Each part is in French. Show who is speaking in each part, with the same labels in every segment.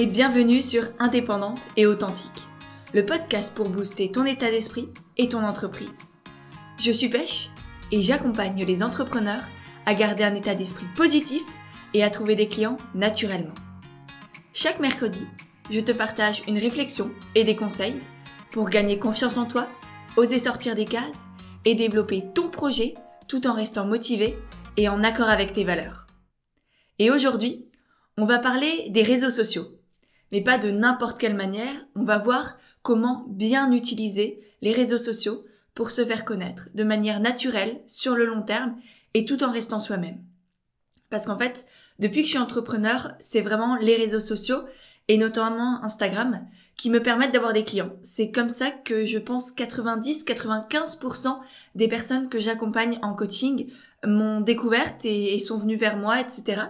Speaker 1: et bienvenue sur Indépendante et Authentique, le podcast pour booster ton état d'esprit et ton entreprise. Je suis Pêche et j'accompagne les entrepreneurs à garder un état d'esprit positif et à trouver des clients naturellement. Chaque mercredi, je te partage une réflexion et des conseils pour gagner confiance en toi, oser sortir des cases et développer ton projet tout en restant motivé et en accord avec tes valeurs. Et aujourd'hui, on va parler des réseaux sociaux. Mais pas de n'importe quelle manière, on va voir comment bien utiliser les réseaux sociaux pour se faire connaître de manière naturelle, sur le long terme, et tout en restant soi-même. Parce qu'en fait, depuis que je suis entrepreneur, c'est vraiment les réseaux sociaux, et notamment Instagram, qui me permettent d'avoir des clients. C'est comme ça que je pense 90-95% des personnes que j'accompagne en coaching m'ont découverte et, sont venues vers moi, etc.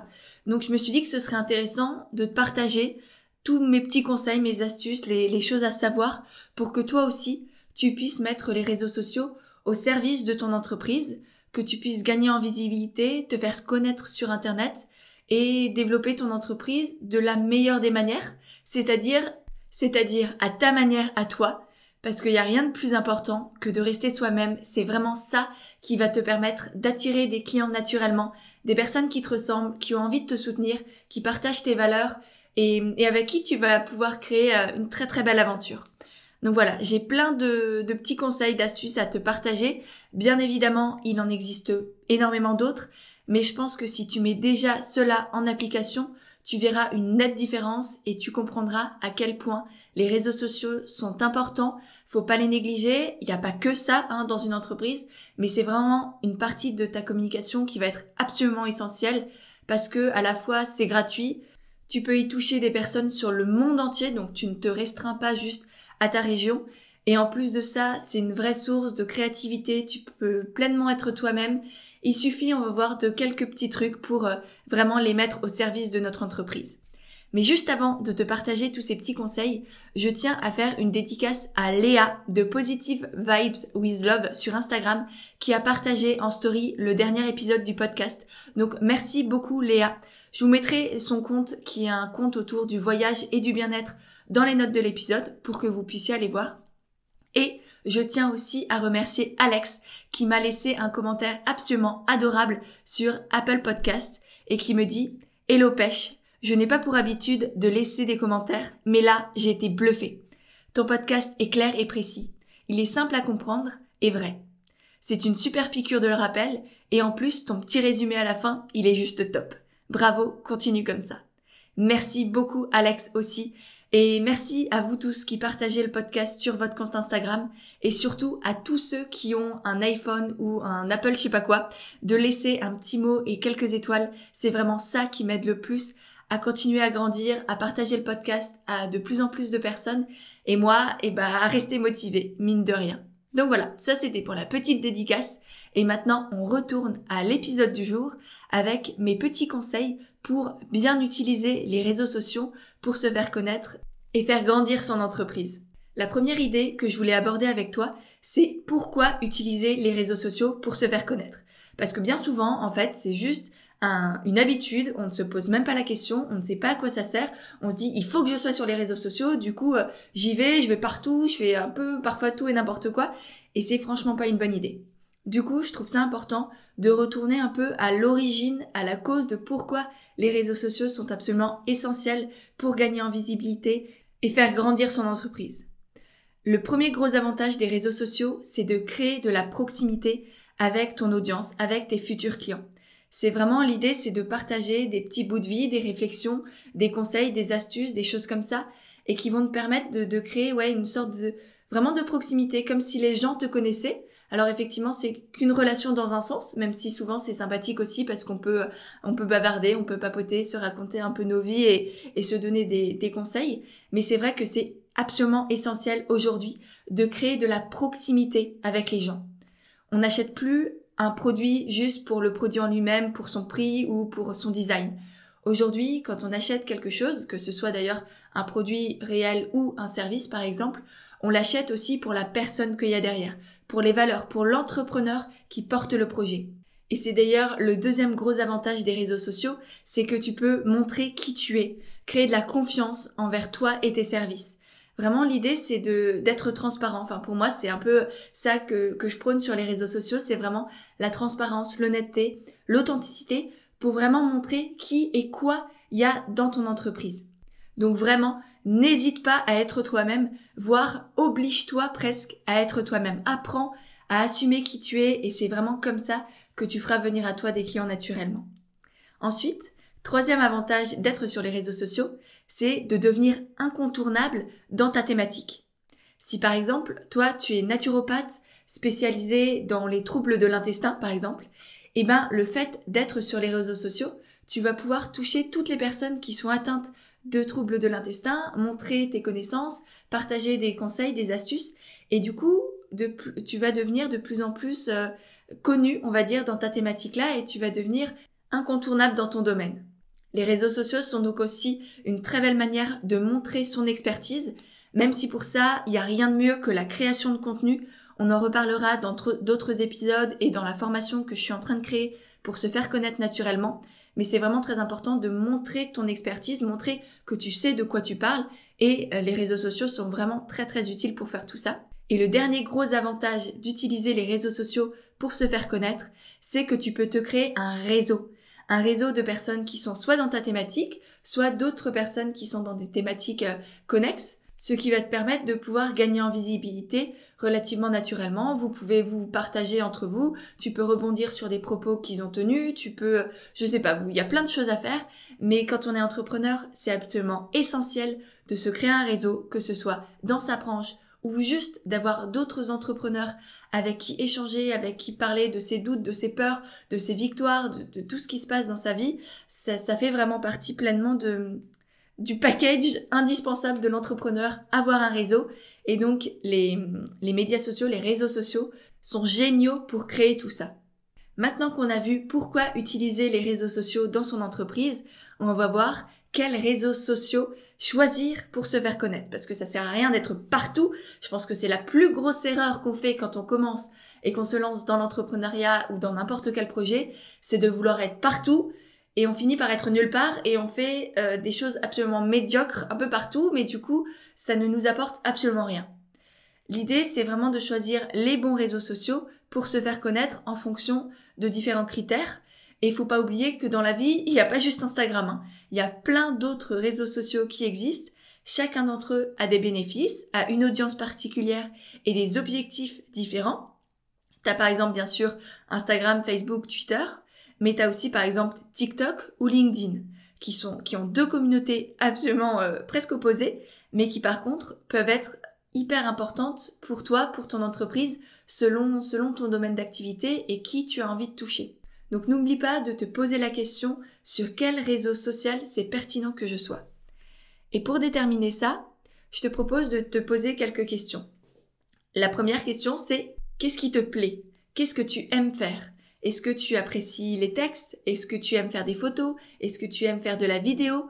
Speaker 1: Donc je me suis dit que ce serait intéressant de partager tous mes petits conseils, mes astuces, les, choses à savoir pour que toi aussi, tu puisses mettre les réseaux sociaux au service de ton entreprise, que tu puisses gagner en visibilité, te faire connaître sur Internet et développer ton entreprise de la meilleure des manières, c'est-à-dire, c'est-à-dire à ta manière à toi, parce qu'il n'y a rien de plus important que de rester soi-même. C'est vraiment ça qui va te permettre d'attirer des clients naturellement, des personnes qui te ressemblent, qui ont envie de te soutenir, qui partagent tes valeurs et, avec qui tu vas pouvoir créer euh, une très très belle aventure. Donc voilà, j'ai plein de, de petits conseils, d'astuces à te partager. Bien évidemment, il en existe énormément d'autres, mais je pense que si tu mets déjà cela en application, tu verras une nette différence et tu comprendras à quel point les réseaux sociaux sont importants. Faut pas les négliger. Il n'y a pas que ça hein, dans une entreprise, mais c'est vraiment une partie de ta communication qui va être absolument essentielle parce que à la fois c'est gratuit, tu peux y toucher des personnes sur le monde entier, donc tu ne te restreins pas juste à ta région. Et en plus de ça, c'est une vraie source de créativité, tu peux pleinement être toi-même il suffit, on va voir, de quelques petits trucs pour euh, vraiment les mettre au service de notre entreprise. Mais juste avant de te partager tous ces petits conseils, je tiens à faire une dédicace à Léa de Positive Vibes with Love sur Instagram qui a partagé en story le dernier épisode du podcast. Donc merci beaucoup Léa. Je vous mettrai son compte qui est un compte autour du voyage et du bien-être dans les notes de l'épisode pour que vous puissiez aller voir. Et je tiens aussi à remercier Alex qui m'a laissé un commentaire absolument adorable sur Apple Podcast et qui me dit Hello pêche, je n'ai pas pour habitude de laisser des commentaires, mais là j'ai été bluffé. Ton podcast est clair et précis. Il est simple à comprendre et vrai. C'est une super piqûre de le rappel et en plus ton petit résumé à la fin, il est juste top. Bravo, continue comme ça. Merci beaucoup Alex aussi et merci à vous tous qui partagez le podcast sur votre compte Instagram et surtout à tous ceux qui ont un iPhone ou un Apple je sais pas quoi de laisser un petit mot et quelques étoiles. C'est vraiment ça qui m'aide le plus à continuer à grandir, à partager le podcast à de plus en plus de personnes et moi, et eh ben, à rester motivé, mine de rien. Donc voilà, ça c'était pour la petite dédicace. Et maintenant, on retourne à l'épisode du jour avec mes petits conseils pour bien utiliser les réseaux sociaux pour se faire connaître et faire grandir son entreprise. La première idée que je voulais aborder avec toi, c'est pourquoi utiliser les réseaux sociaux pour se faire connaître. Parce que bien souvent, en fait, c'est juste une habitude, on ne se pose même pas la question, on ne sait pas à quoi ça sert, on se dit il faut que je sois sur les réseaux sociaux, du coup euh, j'y vais, je vais partout, je fais un peu parfois tout et n'importe quoi, et c'est franchement pas une bonne idée. Du coup, je trouve ça important de retourner un peu à l'origine, à la cause de pourquoi les réseaux sociaux sont absolument essentiels pour gagner en visibilité et faire grandir son entreprise. Le premier gros avantage des réseaux sociaux, c'est de créer de la proximité avec ton audience, avec tes futurs clients. C'est vraiment l'idée, c'est de partager des petits bouts de vie, des réflexions, des conseils, des astuces, des choses comme ça, et qui vont te permettre de, de créer ouais une sorte de vraiment de proximité, comme si les gens te connaissaient. Alors effectivement, c'est qu'une relation dans un sens, même si souvent c'est sympathique aussi parce qu'on peut on peut bavarder, on peut papoter, se raconter un peu nos vies et, et se donner des, des conseils. Mais c'est vrai que c'est absolument essentiel aujourd'hui de créer de la proximité avec les gens. On n'achète plus un produit juste pour le produit en lui-même, pour son prix ou pour son design. Aujourd'hui, quand on achète quelque chose, que ce soit d'ailleurs un produit réel ou un service par exemple, on l'achète aussi pour la personne qu'il y a derrière, pour les valeurs, pour l'entrepreneur qui porte le projet. Et c'est d'ailleurs le deuxième gros avantage des réseaux sociaux, c'est que tu peux montrer qui tu es, créer de la confiance envers toi et tes services. Vraiment, l'idée, c'est de d'être transparent. Enfin, pour moi, c'est un peu ça que, que je prône sur les réseaux sociaux. C'est vraiment la transparence, l'honnêteté, l'authenticité pour vraiment montrer qui et quoi il y a dans ton entreprise. Donc vraiment, n'hésite pas à être toi-même, voire oblige-toi presque à être toi-même. Apprends à assumer qui tu es et c'est vraiment comme ça que tu feras venir à toi des clients naturellement. Ensuite, troisième avantage d'être sur les réseaux sociaux, c'est de devenir incontournable dans ta thématique. Si par exemple, toi, tu es naturopathe spécialisé dans les troubles de l'intestin, par exemple, eh ben, le fait d'être sur les réseaux sociaux, tu vas pouvoir toucher toutes les personnes qui sont atteintes de troubles de l'intestin, montrer tes connaissances, partager des conseils, des astuces, et du coup, tu vas devenir de plus en plus euh, connu, on va dire, dans ta thématique-là, et tu vas devenir incontournable dans ton domaine. Les réseaux sociaux sont donc aussi une très belle manière de montrer son expertise, même si pour ça, il n'y a rien de mieux que la création de contenu. On en reparlera dans d'autres épisodes et dans la formation que je suis en train de créer pour se faire connaître naturellement mais c'est vraiment très important de montrer ton expertise, montrer que tu sais de quoi tu parles et euh, les réseaux sociaux sont vraiment très très utiles pour faire tout ça. Et le dernier gros avantage d'utiliser les réseaux sociaux pour se faire connaître, c'est que tu peux te créer un réseau. Un réseau de personnes qui sont soit dans ta thématique, soit d'autres personnes qui sont dans des thématiques euh, connexes ce qui va te permettre de pouvoir gagner en visibilité relativement naturellement. Vous pouvez vous partager entre vous, tu peux rebondir sur des propos qu'ils ont tenus, tu peux, je sais pas, vous, il y a plein de choses à faire, mais quand on est entrepreneur, c'est absolument essentiel de se créer un réseau, que ce soit dans sa branche ou juste d'avoir d'autres entrepreneurs avec qui échanger, avec qui parler de ses doutes, de ses peurs, de ses victoires, de, tout ce qui se passe dans sa vie, ça, ça fait vraiment partie pleinement de, du package indispensable de l'entrepreneur, avoir un réseau. Et donc, les, les médias sociaux, les réseaux sociaux sont géniaux pour créer tout ça. Maintenant qu'on a vu pourquoi utiliser les réseaux sociaux dans son entreprise, on va voir quels réseaux sociaux choisir pour se faire connaître. Parce que ça sert à rien d'être partout. Je pense que c'est la plus grosse erreur qu'on fait quand on commence et qu'on se lance dans l'entrepreneuriat ou dans n'importe quel projet, c'est de vouloir être partout et on finit par être nulle part et on fait euh, des choses absolument médiocres un peu partout, mais du coup, ça ne nous apporte absolument rien. L'idée, c'est vraiment de choisir les bons réseaux sociaux pour se faire connaître en fonction de différents critères. Et il faut pas oublier que dans la vie, il n'y a pas juste Instagram. Hein. Il y a plein d'autres réseaux sociaux qui existent. Chacun d'entre eux a des bénéfices, a une audience particulière et des objectifs différents. T'as par exemple bien sûr Instagram, Facebook, Twitter mais tu as aussi par exemple TikTok ou LinkedIn qui sont qui ont deux communautés absolument euh, presque opposées, mais qui par contre peuvent être hyper importantes pour toi, pour ton entreprise, selon selon ton domaine d'activité et qui tu as envie de toucher. Donc n'oublie pas de te poser la question sur quel réseau social c'est pertinent que je sois. Et pour déterminer ça, je te propose de te poser quelques questions. La première question c'est qu'est-ce qui te plaît? Qu'est-ce que tu aimes faire? Est-ce que tu apprécies les textes? Est-ce que tu aimes faire des photos? Est-ce que tu aimes faire de la vidéo?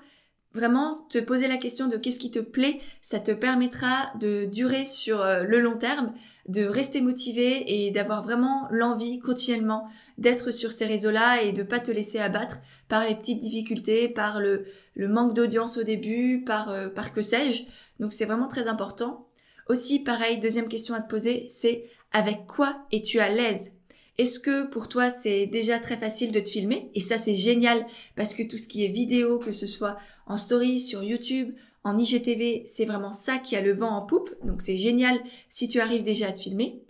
Speaker 1: Vraiment, te poser la question de qu'est-ce qui te plaît, ça te permettra de durer sur euh, le long terme, de rester motivé et d'avoir vraiment l'envie continuellement d'être sur ces réseaux-là et de pas te laisser abattre par les petites difficultés, par le, manque d'audience au début, par, euh, par que sais-je. Donc c'est vraiment très important. Aussi, pareil, deuxième question à te poser, c'est avec quoi es-tu à l'aise? Est-ce que pour toi c'est déjà très facile de te filmer? Et ça c'est génial parce que tout ce qui est vidéo, que ce soit en story, sur YouTube, en IGTV, c'est vraiment ça qui a le vent en poupe. Donc c'est génial si tu arrives déjà à te filmer.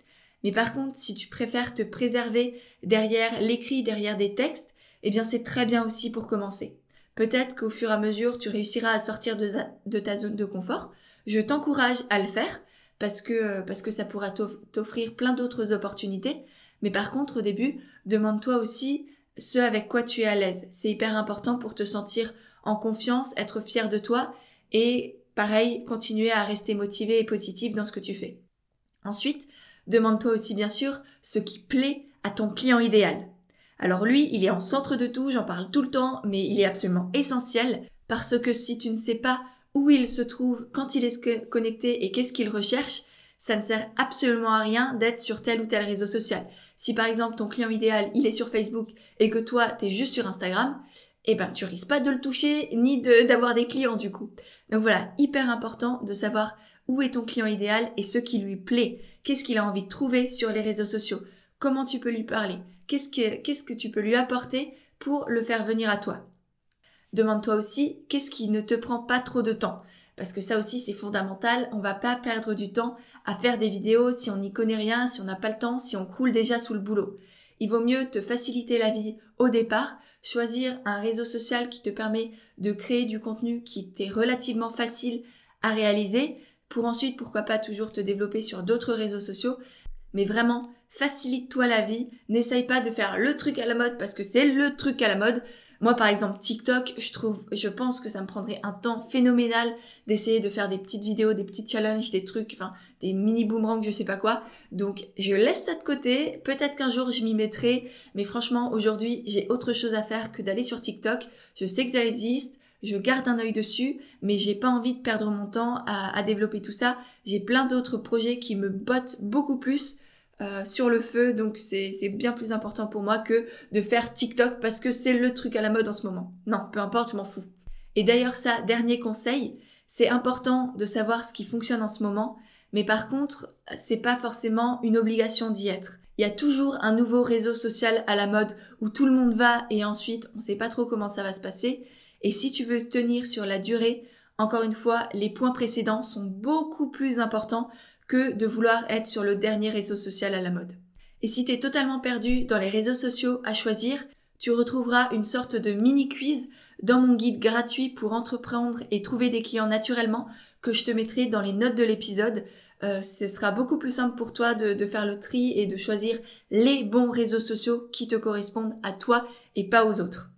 Speaker 1: Mais par contre, si tu préfères te préserver derrière l'écrit, derrière des textes, eh bien c'est très bien aussi pour commencer. Peut-être qu'au fur et à mesure, tu réussiras à sortir de, ta zone de confort. Je t'encourage à le faire parce que, parce que ça pourra t'offrir plein d'autres opportunités. Mais par contre, au début, demande-toi aussi ce avec quoi tu es à l'aise. C'est hyper important pour te sentir en confiance, être fier de toi et pareil, continuer à rester motivé et positif dans ce que tu fais. Ensuite, demande-toi aussi bien sûr ce qui plaît à ton client idéal. Alors lui, il est en centre de tout, j'en parle tout le temps, mais il est absolument essentiel parce que si tu ne sais pas où il se trouve, quand il est connecté et qu'est-ce qu'il recherche, ça ne sert absolument à rien d'être sur tel ou tel réseau social. Si par exemple ton client idéal, il est sur Facebook et que toi, tu es juste sur Instagram, eh ben tu risques pas de le toucher ni d'avoir des clients du coup. Donc voilà, hyper important de savoir où est ton client idéal et ce qui lui plaît. Qu'est-ce qu'il a envie de trouver sur les réseaux sociaux? Comment tu peux lui parler? Qu'est-ce que, qu'est-ce que tu peux lui apporter pour le faire venir à toi? Demande-toi aussi qu'est-ce qui ne te prend pas trop de temps? Parce que ça aussi c'est fondamental, on va pas perdre du temps à faire des vidéos si on n'y connaît rien, si on n'a pas le temps, si on coule déjà sous le boulot. Il vaut mieux te faciliter la vie au départ, choisir un réseau social qui te permet de créer du contenu qui t'est relativement facile à réaliser, pour ensuite pourquoi pas toujours te développer sur d'autres réseaux sociaux, mais vraiment facilite-toi la vie, n'essaye pas de faire le truc à la mode parce que c'est le truc à la mode. Moi, par exemple, TikTok, je trouve, je pense que ça me prendrait un temps phénoménal d'essayer de faire des petites vidéos, des petits challenges, des trucs, enfin, des mini boomerangs, je sais pas quoi. Donc, je laisse ça de côté. Peut-être qu'un jour, je m'y mettrai. Mais franchement, aujourd'hui, j'ai autre chose à faire que d'aller sur TikTok. Je sais que ça existe. Je garde un œil dessus, mais j'ai pas envie de perdre mon temps à, à développer tout ça. J'ai plein d'autres projets qui me bottent beaucoup plus. Euh, sur le feu, donc c'est bien plus important pour moi que de faire TikTok parce que c'est le truc à la mode en ce moment. Non, peu importe, je m'en fous. Et d'ailleurs ça, dernier conseil, c'est important de savoir ce qui fonctionne en ce moment, mais par contre, c'est pas forcément une obligation d'y être. Il y a toujours un nouveau réseau social à la mode où tout le monde va et ensuite on sait pas trop comment ça va se passer. Et si tu veux tenir sur la durée, encore une fois, les points précédents sont beaucoup plus importants que de vouloir être sur le dernier réseau social à la mode. Et si t'es totalement perdu dans les réseaux sociaux à choisir, tu retrouveras une sorte de mini quiz dans mon guide gratuit pour entreprendre et trouver des clients naturellement que je te mettrai dans les notes de l'épisode. Euh, ce sera beaucoup plus simple pour toi de, de, faire le tri et de choisir les bons réseaux sociaux qui te correspondent à toi et pas aux autres.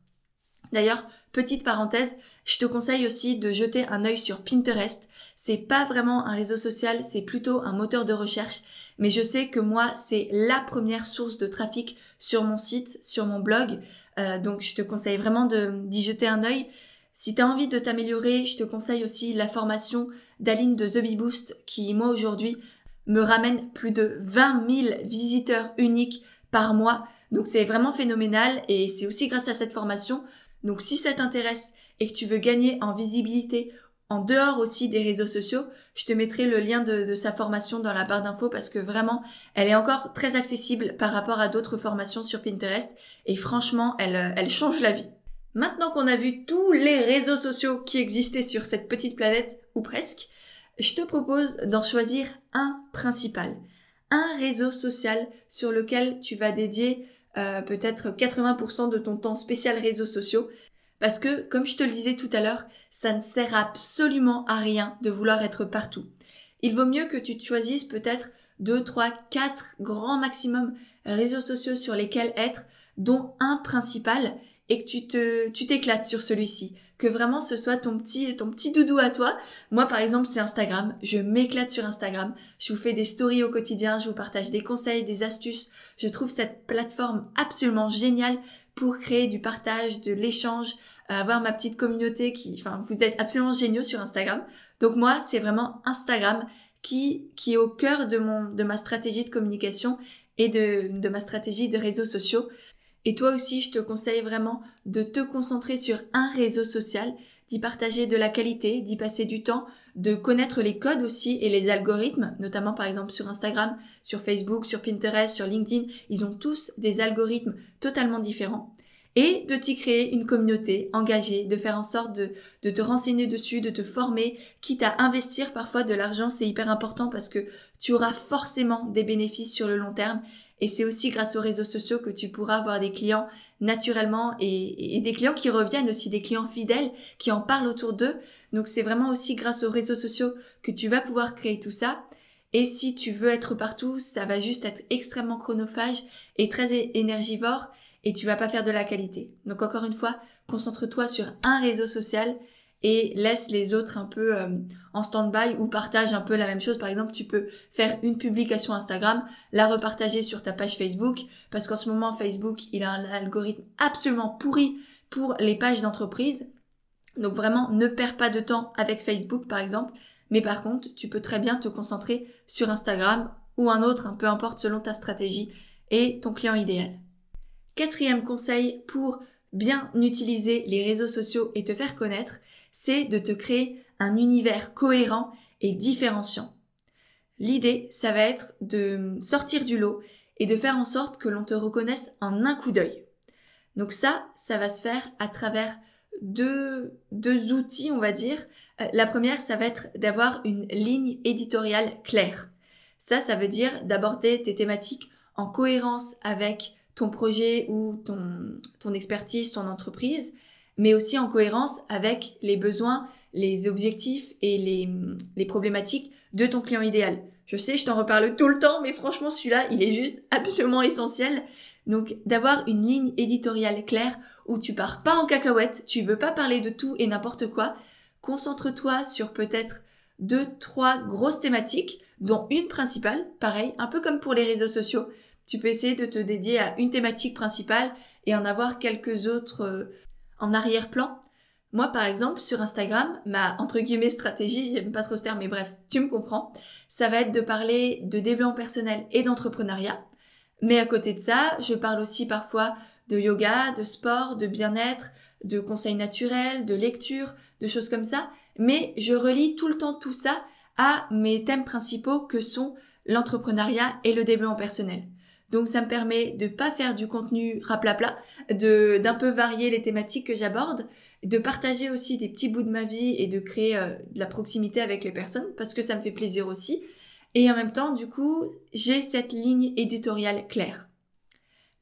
Speaker 1: D'ailleurs, petite parenthèse, je te conseille aussi de jeter un œil sur Pinterest. C'est pas vraiment un réseau social, c'est plutôt un moteur de recherche. Mais je sais que moi, c'est la première source de trafic sur mon site, sur mon blog. Euh, donc, je te conseille vraiment d'y jeter un œil. Si tu as envie de t'améliorer, je te conseille aussi la formation d'Aline de The Bee Boost qui, moi, aujourd'hui, me ramène plus de 20 000 visiteurs uniques par mois. Donc, c'est vraiment phénoménal et c'est aussi grâce à cette formation donc si ça t'intéresse et que tu veux gagner en visibilité en dehors aussi des réseaux sociaux, je te mettrai le lien de, sa formation dans la barre d'infos parce que vraiment, elle est encore très accessible par rapport à d'autres formations sur Pinterest et franchement, elle, elle change la vie. Maintenant qu'on a vu tous les réseaux sociaux qui existaient sur cette petite planète, ou presque, je te propose d'en choisir un principal. Un réseau social sur lequel tu vas dédier euh, peut-être 80% de ton temps spécial réseaux sociaux. Parce que, comme je te le disais tout à l'heure, ça ne sert absolument à rien de vouloir être partout. Il vaut mieux que tu choisisses peut-être 2, 3, 4 grands maximum réseaux sociaux sur lesquels être, dont un principal, et que tu te, tu t'éclates sur celui-ci. Que vraiment ce soit ton petit, ton petit doudou à toi. Moi, par exemple, c'est Instagram. Je m'éclate sur Instagram. Je vous fais des stories au quotidien. Je vous partage des conseils, des astuces. Je trouve cette plateforme absolument géniale pour créer du partage, de l'échange, avoir ma petite communauté qui, enfin, vous êtes absolument géniaux sur Instagram. Donc moi, c'est vraiment Instagram qui, qui est au cœur de mon, de ma stratégie de communication et de, de ma stratégie de réseaux sociaux. Et toi aussi, je te conseille vraiment de te concentrer sur un réseau social, d'y partager de la qualité, d'y passer du temps, de connaître les codes aussi et les algorithmes, notamment par exemple sur Instagram, sur Facebook, sur Pinterest, sur LinkedIn. Ils ont tous des algorithmes totalement différents et de t'y créer une communauté engagée, de faire en sorte de, de, te renseigner dessus, de te former, quitte à investir parfois de l'argent, c'est hyper important parce que tu auras forcément des bénéfices sur le long terme et c'est aussi grâce aux réseaux sociaux que tu pourras avoir des clients naturellement et, des clients qui reviennent aussi, des clients fidèles qui en parlent autour d'eux. Donc c'est vraiment aussi grâce aux réseaux sociaux que tu vas pouvoir créer tout ça. Et si tu veux être partout, ça va juste être extrêmement chronophage et très énergivore et tu vas pas faire de la qualité. Donc encore une fois, concentre-toi sur un réseau social et laisse les autres un peu euh, en stand-by ou partage un peu la même chose. Par exemple, tu peux faire une publication Instagram, la repartager sur ta page Facebook parce qu'en ce moment Facebook, il a un algorithme absolument pourri pour les pages d'entreprise. Donc vraiment, ne perds pas de temps avec Facebook par exemple, Mais par contre, tu peux très bien te concentrer sur Instagram ou un autre, peu importe selon ta stratégie et ton client idéal. Quatrième conseil pour bien utiliser les réseaux sociaux et te faire connaître, c'est de te créer un univers cohérent et différenciant. L'idée, ça va être de sortir du lot et de faire en sorte que l'on te reconnaisse en un coup d'œil. Donc ça, ça va se faire à travers deux, outils, on va dire. Euh, la première, ça va être d'avoir une ligne éditoriale claire. Ça, ça veut dire d'aborder tes thématiques en cohérence avec ton projet ou ton expertise, ton entreprise, mais aussi en cohérence avec les besoins, les objectifs et les, les problématiques de ton client idéal. Je sais, je t'en reparle tout le temps, mais franchement, celui-là, il est juste absolument essentiel. Donc, d'avoir une ligne éditoriale claire où tu pars pas en cacahuète, tu veux pas parler de tout et n'importe quoi. Concentre-toi sur peut-être deux, trois grosses thématiques, dont une principale, pareil, un peu comme pour les réseaux sociaux. Tu peux essayer de te dédier à une thématique principale et en avoir quelques autres euh, en arrière-plan. Moi, par exemple, sur Instagram, ma entre guillemets stratégie, j'aime pas trop ce terme, mais bref, tu me comprends, ça va être de parler de développement personnel et d'entrepreneuriat. Mais à côté de ça, je parle aussi parfois de yoga, de sport, de bien-être, de conseils naturels, de lecture, de choses comme ça. Mais je relie tout le temps tout ça à mes thèmes principaux que sont l'entrepreneuriat et le développement personnel. Donc ça me permet de pas faire du contenu raplapla, de d'un peu varier les thématiques que j'aborde, de partager aussi des petits bouts de ma vie et de créer euh, de la proximité avec les personnes parce que ça me fait plaisir aussi. Et en même temps, du coup, j'ai cette ligne éditoriale claire.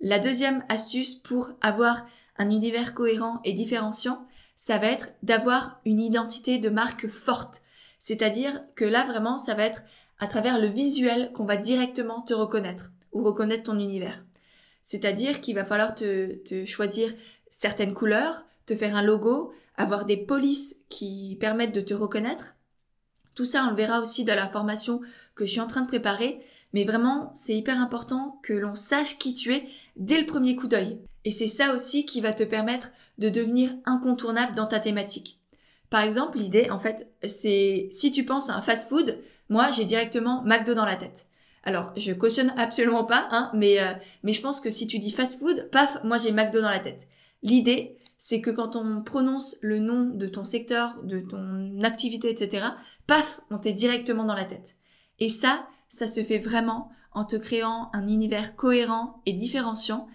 Speaker 1: La deuxième astuce pour avoir un univers cohérent et différenciant, ça va être d'avoir une identité de marque forte. C'est-à-dire que là, vraiment, ça va être à travers le visuel qu'on va directement te reconnaître ou reconnaître ton univers. C'est-à-dire qu'il va falloir te, choisir certaines couleurs, te faire un logo, avoir des polices qui permettent de te reconnaître. Tout ça, on le verra aussi dans la formation que je suis en train de préparer. Mais vraiment, c'est hyper important que l'on sache qui tu es dès le premier coup d'œil. Et c'est ça aussi qui va te permettre de devenir incontournable dans ta thématique. Par exemple, l'idée, en fait, c'est si tu penses à un fast-food, moi, j'ai directement McDo dans la tête. Alors, je cautionne absolument pas, hein, mais, euh, mais je pense que si tu dis fast-food, paf, moi j'ai McDo dans la tête. L'idée, c'est que quand on prononce le nom de ton secteur, de ton activité, etc., paf, on t'est directement dans la tête. Et ça, ça se fait vraiment en te créant un univers cohérent et différenciant,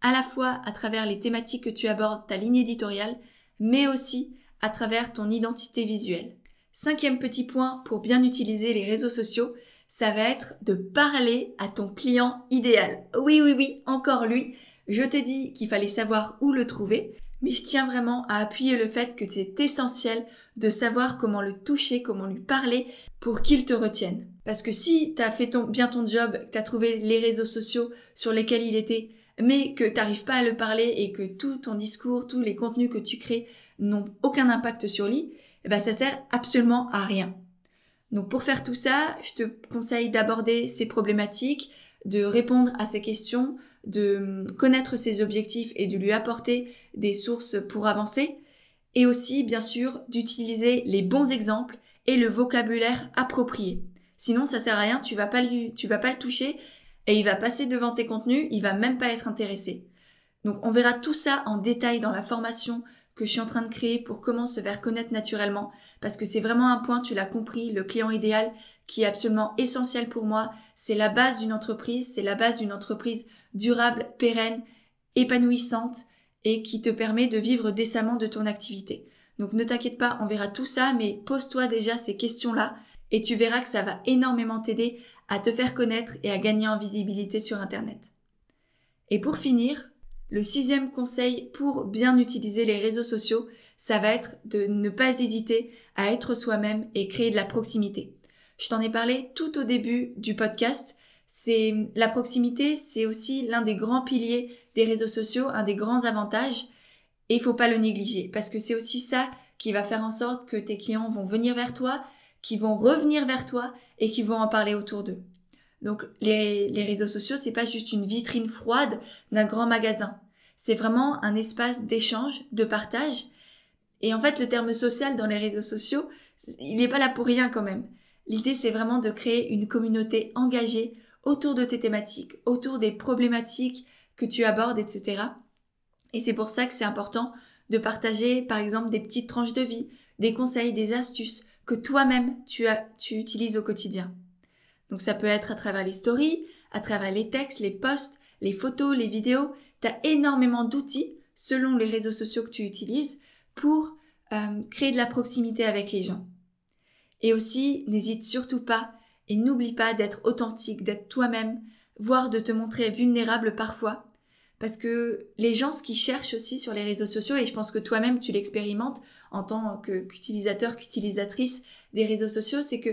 Speaker 1: à la fois à travers les thématiques que tu abordes, ta ligne éditoriale, mais aussi à travers ton identité visuelle. Cinquième petit point pour bien utiliser les réseaux sociaux, ça va être de parler à ton client idéal. Oui, oui, oui, encore lui. Je t'ai dit qu'il fallait savoir où le trouver, mais je tiens vraiment à appuyer le fait que c'est essentiel de savoir comment le toucher, comment lui parler pour qu'il te retienne. Parce que si t'as fait bien ton job, que t'as trouvé les réseaux sociaux sur lesquels il était, mais que t'arrives pas à le parler et que tout ton discours, tous les contenus que tu crées n'ont aucun impact sur lui, eh ben ça sert absolument à rien. Donc pour faire tout ça, je te conseille d'aborder ces problématiques, de répondre à ces questions, de connaître ses objectifs et de lui apporter des sources pour avancer, et aussi bien sûr d'utiliser les bons exemples et le vocabulaire approprié. Sinon ça sert à rien, tu vas pas tu vas pas le toucher et il va passer devant tes contenus, il va même pas être intéressé. Donc on verra tout ça en détail dans la formation que je suis en train de créer pour comment se faire connaître naturellement, parce que c'est vraiment un point, tu l'as compris, le client idéal qui est absolument essentiel pour moi. C'est la base d'une entreprise, c'est la base d'une entreprise durable, pérenne, épanouissante et qui te permet de vivre décemment de ton activité. Donc ne t'inquiète pas, on verra tout ça, mais pose-toi déjà ces questions-là et tu verras que ça va énormément t'aider à te faire connaître et à gagner en visibilité sur Internet. Et pour finir, le sixième conseil pour bien utiliser les réseaux sociaux, ça va être de ne pas hésiter à être soi-même et créer de la proximité. Je t'en ai parlé tout au début du podcast. C'est la proximité, c'est aussi l'un des grands piliers des réseaux sociaux, un des grands avantages et il faut pas le négliger parce que c'est aussi ça qui va faire en sorte que tes clients vont venir vers toi, qui vont revenir vers toi et qui vont en parler autour d'eux. Donc les, les réseaux sociaux, c'est pas juste une vitrine froide d'un grand magasin. C'est vraiment un espace d'échange, de partage. Et en fait, le terme social dans les réseaux sociaux, il n'est pas là pour rien quand même. L'idée, c'est vraiment de créer une communauté engagée autour de tes thématiques, autour des problématiques que tu abordes, etc. Et c'est pour ça que c'est important de partager, par exemple, des petites tranches de vie, des conseils, des astuces que toi-même tu, tu utilises au quotidien. Donc ça peut être à travers les stories, à travers les textes, les posts, les photos, les vidéos. Tu as énormément d'outils selon les réseaux sociaux que tu utilises pour euh, créer de la proximité avec les gens. Et aussi, n'hésite surtout pas et n'oublie pas d'être authentique, d'être toi-même, voire de te montrer vulnérable parfois. Parce que les gens, ce qu'ils cherchent aussi sur les réseaux sociaux, et je pense que toi-même tu l'expérimentes en tant qu'utilisateur, qu'utilisatrice des réseaux sociaux, c'est que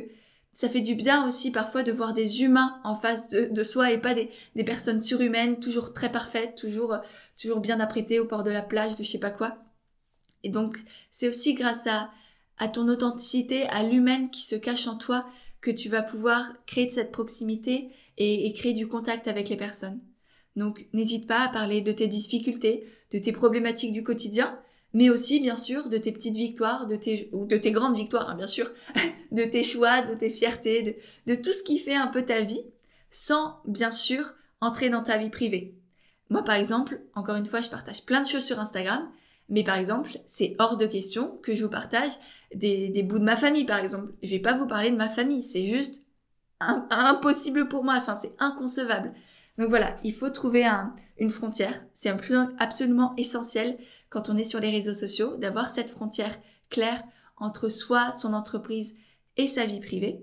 Speaker 1: ça fait du bien aussi parfois de voir des humains en face de, soi et pas des, personnes surhumaines, toujours très parfaites, toujours, toujours bien apprêtées au port de la plage, de je sais pas quoi. Et donc, c'est aussi grâce à, à ton authenticité, à l'humaine qui se cache en toi, que tu vas pouvoir créer de cette proximité et, et créer du contact avec les personnes. Donc, n'hésite pas à parler de tes difficultés, de tes problématiques du quotidien, mais aussi, bien sûr, de tes petites victoires, de tes, ou de tes grandes victoires, hein, bien sûr, de tes choix, de tes fiertés, de, de tout ce qui fait un peu ta vie, sans, bien sûr, entrer dans ta vie privée. Moi, par exemple, encore une fois, je partage plein de choses sur Instagram, mais par exemple, c'est hors de question que je vous partage des, des, bouts de ma famille, par exemple. Je vais pas vous parler de ma famille, c'est juste impossible pour moi, enfin c'est inconcevable. Donc voilà, il faut trouver un, une frontière. C'est absolument essentiel quand on est sur les réseaux sociaux d'avoir cette frontière claire entre soi, son entreprise et sa vie privée.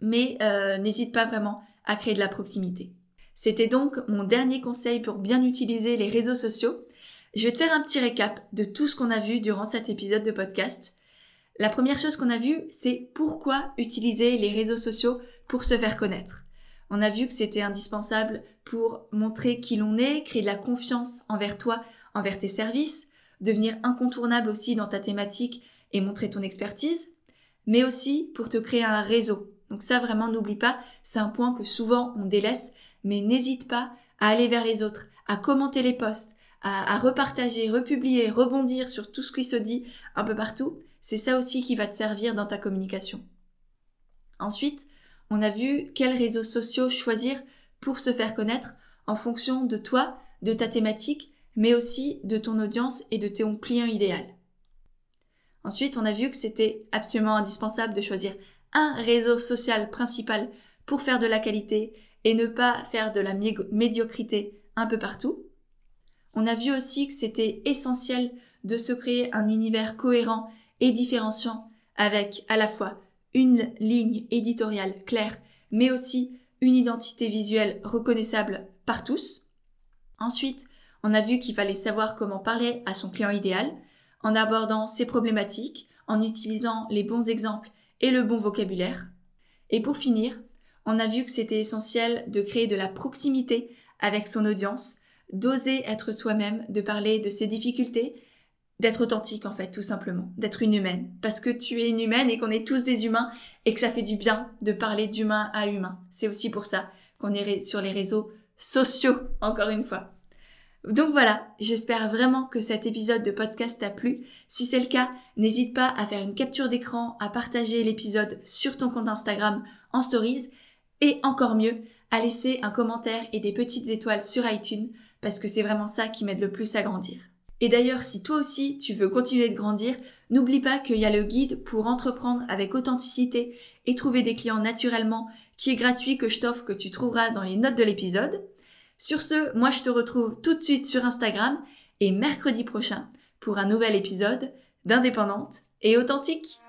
Speaker 1: Mais euh, n'hésite pas vraiment à créer de la proximité. C'était donc mon dernier conseil pour bien utiliser les réseaux sociaux. Je vais te faire un petit récap de tout ce qu'on a vu durant cet épisode de podcast. La première chose qu'on a vue, c'est pourquoi utiliser les réseaux sociaux pour se faire connaître. On a vu que c'était indispensable pour montrer qui l'on est, créer de la confiance envers toi, envers tes services, devenir incontournable aussi dans ta thématique et montrer ton expertise, mais aussi pour te créer un réseau. Donc ça vraiment n'oublie pas, c'est un point que souvent on délaisse, mais n'hésite pas à aller vers les autres, à commenter les posts, à, repartager, republier, rebondir sur tout ce qui se dit un peu partout, c'est ça aussi qui va te servir dans ta communication. Ensuite, on a vu quels réseaux sociaux choisir pour se faire connaître en fonction de toi, de ta thématique, mais aussi de ton audience et de ton client idéal. Ensuite, on a vu que c'était absolument indispensable de choisir un réseau social principal pour faire de la qualité et ne pas faire de la médiocrité un peu partout. On a vu aussi que c'était essentiel de se créer un univers cohérent et différenciant avec à la fois une ligne éditoriale claire, mais aussi une identité visuelle reconnaissable par tous. Ensuite, on a vu qu'il fallait savoir comment parler à son client idéal, en abordant ses problématiques, en utilisant les bons exemples et le bon vocabulaire. Et pour finir, on a vu que c'était essentiel de créer de la proximité avec son audience, d'oser être soi-même, de parler de ses difficultés, d'être authentique en fait, tout simplement, d'être une humaine. Parce que tu es une humaine et qu'on est tous des humains et que ça fait du bien de parler d'humain à humain. C'est aussi pour ça qu'on est sur les réseaux sociaux, encore une fois. Donc voilà, j'espère vraiment que cet épisode de podcast t'a plu. Si c'est le cas, n'hésite pas à faire une capture d'écran, à partager l'épisode sur ton compte Instagram en stories et encore mieux, à laisser un commentaire et des petites étoiles sur iTunes parce que c'est vraiment ça qui m'aide le plus à grandir. Et d'ailleurs, si toi aussi tu veux continuer de grandir, n'oublie pas qu'il y a le guide pour entreprendre avec authenticité et trouver des clients naturellement qui est gratuit que je t'offre que tu trouveras dans les notes de l'épisode. Sur ce, moi je te retrouve tout de suite sur Instagram et mercredi prochain pour un nouvel épisode d'Indépendante et authentique.